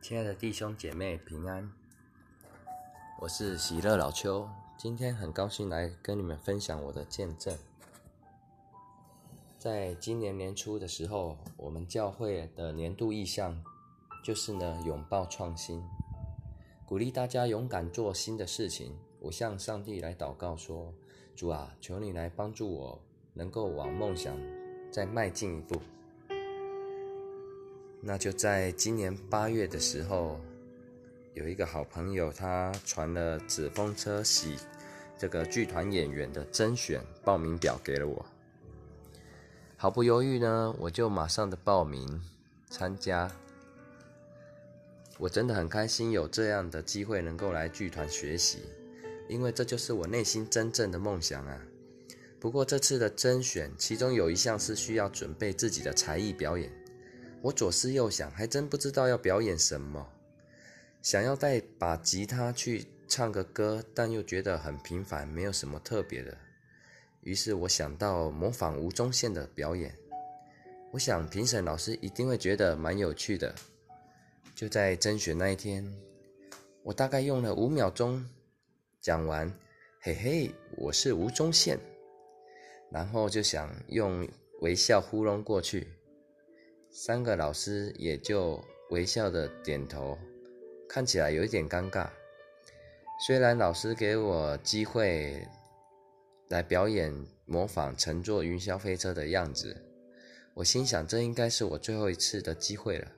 亲爱的弟兄姐妹平安，我是喜乐老邱，今天很高兴来跟你们分享我的见证。在今年年初的时候，我们教会的年度意向就是呢拥抱创新，鼓励大家勇敢做新的事情。我向上帝来祷告说：“主啊，求你来帮助我，能够往梦想再迈进一步。”那就在今年八月的时候，有一个好朋友，他传了纸风车喜这个剧团演员的甄选报名表给了我。毫不犹豫呢，我就马上的报名参加。我真的很开心有这样的机会能够来剧团学习，因为这就是我内心真正的梦想啊。不过这次的甄选，其中有一项是需要准备自己的才艺表演。我左思右想，还真不知道要表演什么。想要带把吉他去唱个歌，但又觉得很平凡，没有什么特别的。于是我想到模仿吴宗宪的表演。我想评审老师一定会觉得蛮有趣的。就在甄选那一天，我大概用了五秒钟讲完，嘿嘿，我是吴宗宪，然后就想用微笑糊弄过去。三个老师也就微笑的点头，看起来有一点尴尬。虽然老师给我机会来表演模仿乘坐云霄飞车的样子，我心想这应该是我最后一次的机会了。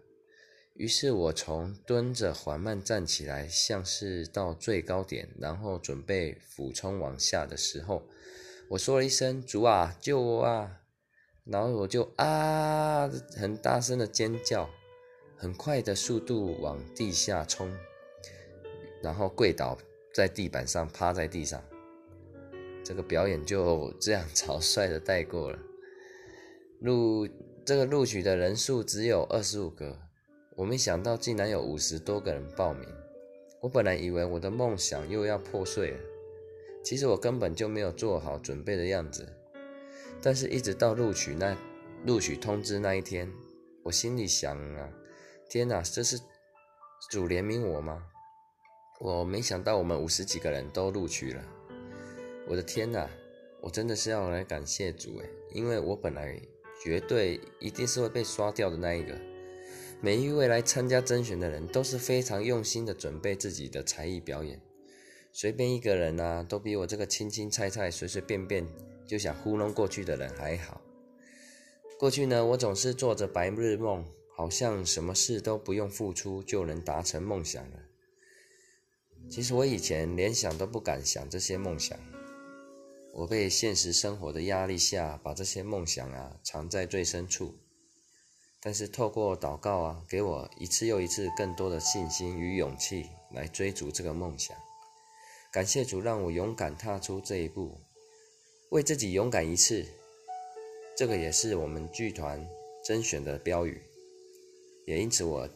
于是我从蹲着缓慢站起来，像是到最高点，然后准备俯冲往下的时候，我说了一声：“主啊，救我啊！”然后我就啊，很大声的尖叫，很快的速度往地下冲，然后跪倒在地板上，趴在地上。这个表演就这样草率的带过了。录这个录取的人数只有二十五个，我没想到竟然有五十多个人报名。我本来以为我的梦想又要破碎了，其实我根本就没有做好准备的样子。但是，一直到录取那录取通知那一天，我心里想啊，天哪，这是主怜悯我吗？我没想到我们五十几个人都录取了，我的天哪，我真的是要来感谢主诶，因为我本来绝对一定是会被刷掉的那一个。每一位来参加甄选的人都是非常用心的准备自己的才艺表演，随便一个人啊，都比我这个青青菜菜随随便便。就想糊弄过去的人还好。过去呢，我总是做着白日梦，好像什么事都不用付出就能达成梦想了。其实我以前连想都不敢想这些梦想。我被现实生活的压力下，把这些梦想啊藏在最深处。但是透过祷告啊，给我一次又一次更多的信心与勇气来追逐这个梦想。感谢主，让我勇敢踏出这一步。为自己勇敢一次，这个也是我们剧团甄选的标语，也因此我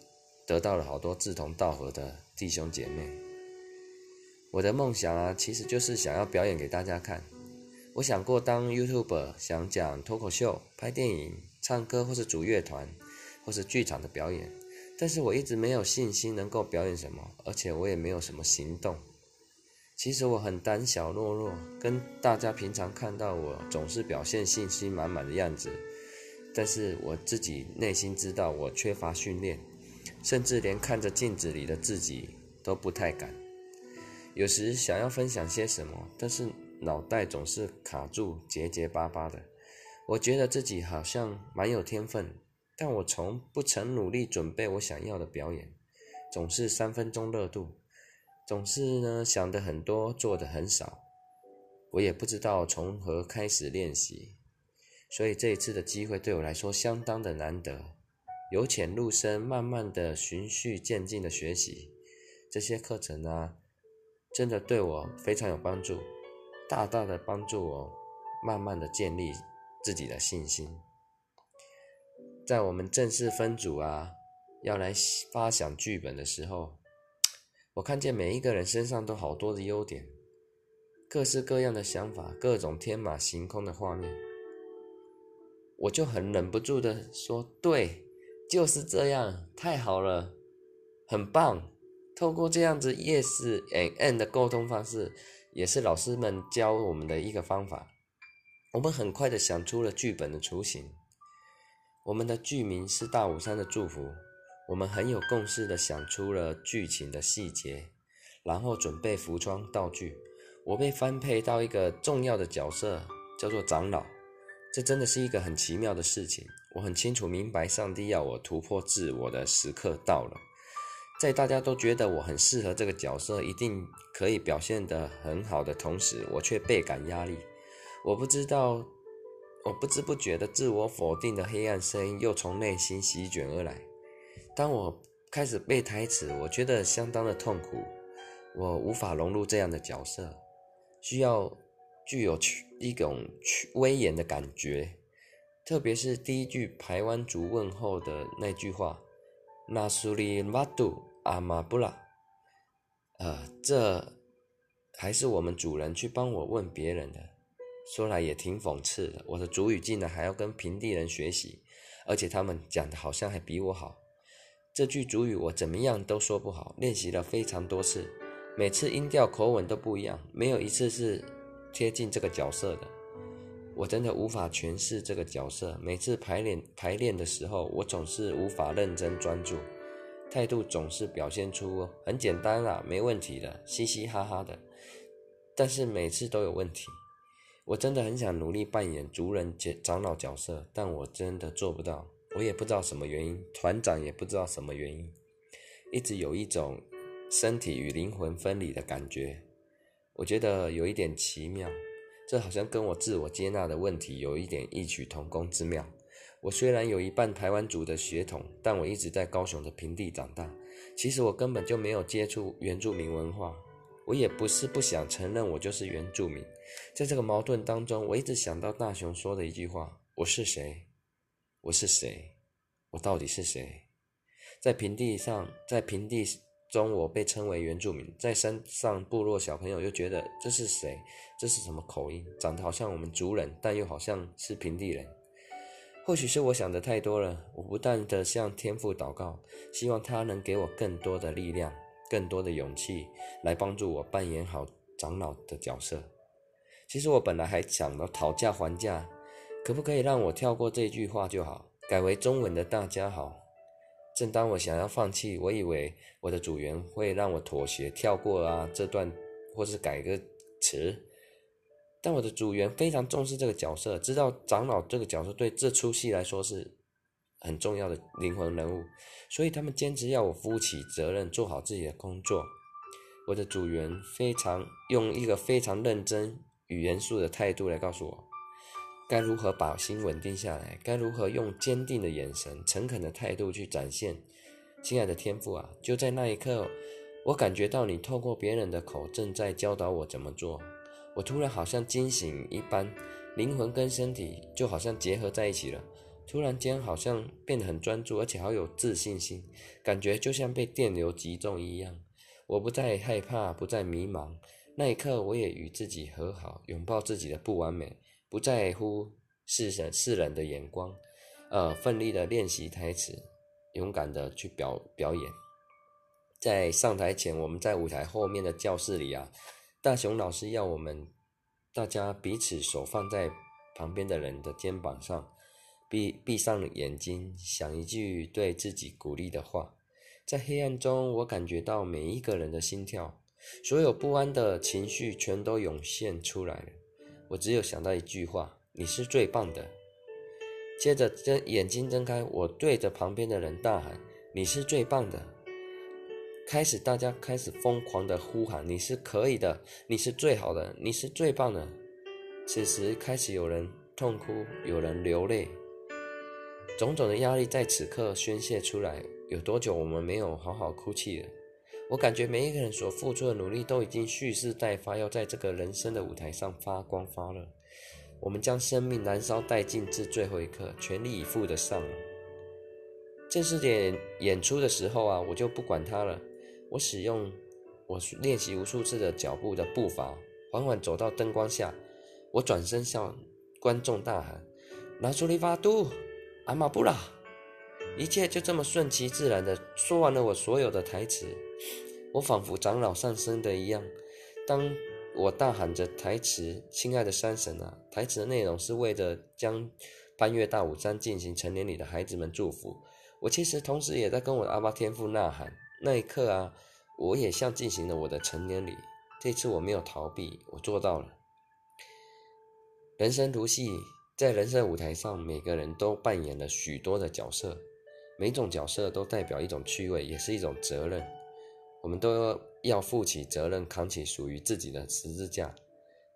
得到了好多志同道合的弟兄姐妹。我的梦想啊，其实就是想要表演给大家看。我想过当 YouTuber，想讲脱口秀、拍电影、唱歌，或是组乐团，或是剧场的表演，但是我一直没有信心能够表演什么，而且我也没有什么行动。其实我很胆小懦弱，跟大家平常看到我总是表现信心满满的样子，但是我自己内心知道我缺乏训练，甚至连看着镜子里的自己都不太敢。有时想要分享些什么，但是脑袋总是卡住，结结巴巴的。我觉得自己好像蛮有天分，但我从不曾努力准备我想要的表演，总是三分钟热度。总是呢想的很多，做的很少，我也不知道从何开始练习，所以这一次的机会对我来说相当的难得，由浅入深，慢慢的循序渐进的学习这些课程啊，真的对我非常有帮助，大大的帮助我慢慢的建立自己的信心。在我们正式分组啊，要来发想剧本的时候。我看见每一个人身上都好多的优点，各式各样的想法，各种天马行空的画面，我就很忍不住的说：“对，就是这样，太好了。”很棒。透过这样子 yes and and 的沟通方式，也是老师们教我们的一个方法。我们很快的想出了剧本的雏形。我们的剧名是大武山的祝福。我们很有共识的想出了剧情的细节，然后准备服装道具。我被分配到一个重要的角色，叫做长老。这真的是一个很奇妙的事情。我很清楚明白，上帝要我突破自我的时刻到了。在大家都觉得我很适合这个角色，一定可以表现得很好的同时，我却倍感压力。我不知道，我不知不觉的自我否定的黑暗声音又从内心席卷而来。当我开始背台词，我觉得相当的痛苦。我无法融入这样的角色，需要具有一种威严的感觉，特别是第一句排湾族问候的那句话。那苏里马杜阿玛布拉，呃，这还是我们主人去帮我问别人的，说来也挺讽刺的。我的主语竟然还要跟平地人学习，而且他们讲的好像还比我好。这句主语我怎么样都说不好，练习了非常多次，每次音调口吻都不一样，没有一次是贴近这个角色的。我真的无法诠释这个角色。每次排练排练的时候，我总是无法认真专注，态度总是表现出很简单啦，没问题的，嘻嘻哈哈的。但是每次都有问题。我真的很想努力扮演族人角长老角色，但我真的做不到。我也不知道什么原因，团长也不知道什么原因，一直有一种身体与灵魂分离的感觉。我觉得有一点奇妙。这好像跟我自我接纳的问题有一点异曲同工之妙。我虽然有一半台湾族的血统，但我一直在高雄的平地长大。其实我根本就没有接触原住民文化，我也不是不想承认我就是原住民。在这个矛盾当中，我一直想到大雄说的一句话：“我是谁？我是谁？我到底是谁？”在平地上，在平地。中我被称为原住民，在山上部落小朋友又觉得这是谁？这是什么口音？长得好像我们族人，但又好像是平地人。或许是我想的太多了。我不断的向天父祷告，希望他能给我更多的力量、更多的勇气，来帮助我扮演好长老的角色。其实我本来还想到讨价还价，可不可以让我跳过这句话就好，改为中文的大家好。正当我想要放弃，我以为我的组员会让我妥协跳过啊这段，或是改个词。但我的组员非常重视这个角色，知道长老这个角色对这出戏来说是很重要的灵魂人物，所以他们坚持要我负起责任，做好自己的工作。我的组员非常用一个非常认真与严肃的态度来告诉我。该如何把心稳定下来？该如何用坚定的眼神、诚恳的态度去展现？亲爱的天父啊，就在那一刻，我感觉到你透过别人的口正在教导我怎么做。我突然好像惊醒一般，灵魂跟身体就好像结合在一起了。突然间好像变得很专注，而且好有自信心，感觉就像被电流击中一样。我不再害怕，不再迷茫。那一刻，我也与自己和好，拥抱自己的不完美。不在乎世人世人的眼光，呃，奋力的练习台词，勇敢的去表表演。在上台前，我们在舞台后面的教室里啊，大雄老师要我们大家彼此手放在旁边的人的肩膀上，闭闭上眼睛，想一句对自己鼓励的话。在黑暗中，我感觉到每一个人的心跳，所有不安的情绪全都涌现出来了。我只有想到一句话：“你是最棒的。”接着睁眼睛睁开，我对着旁边的人大喊：“你是最棒的！”开始，大家开始疯狂的呼喊：“你是可以的，你是最好的，你是最棒的！”此时开始有人痛哭，有人流泪，种种的压力在此刻宣泄出来。有多久我们没有好好哭泣了？我感觉每一个人所付出的努力都已经蓄势待发，要在这个人生的舞台上发光发热。我们将生命燃烧殆尽至最后一刻，全力以赴的上。正式点演出的时候啊，我就不管他了。我使用我练习无数次的脚步的步伐，缓缓走到灯光下。我转身向观众大喊：“拿出利发度，阿玛布拉！”一切就这么顺其自然的说完了我所有的台词。我仿佛长老上身的一样，当我大喊着台词：“亲爱的山神啊！”台词的内容是为了将攀越大武山进行成年礼的孩子们祝福。我其实同时也在跟我的阿巴天父呐喊。那一刻啊，我也像进行了我的成年礼。这次我没有逃避，我做到了。人生如戏，在人生舞台上，每个人都扮演了许多的角色，每种角色都代表一种趣味，也是一种责任。我们都要负起责任，扛起属于自己的十字架。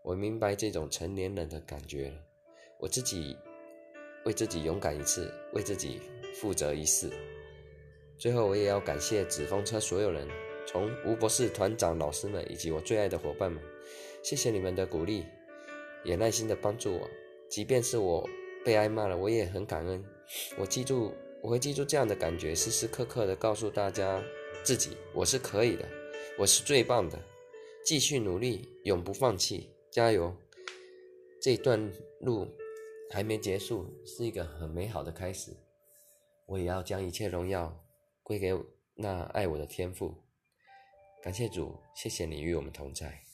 我明白这种成年人的感觉。我自己为自己勇敢一次，为自己负责一次。最后，我也要感谢纸风车所有人，从吴博士团长、老师们以及我最爱的伙伴们，谢谢你们的鼓励，也耐心的帮助我。即便是我被挨骂了，我也很感恩。我记住，我会记住这样的感觉，时时刻刻的告诉大家。自己，我是可以的，我是最棒的，继续努力，永不放弃，加油！这段路还没结束，是一个很美好的开始。我也要将一切荣耀归给那爱我的天父。感谢主，谢谢你与我们同在。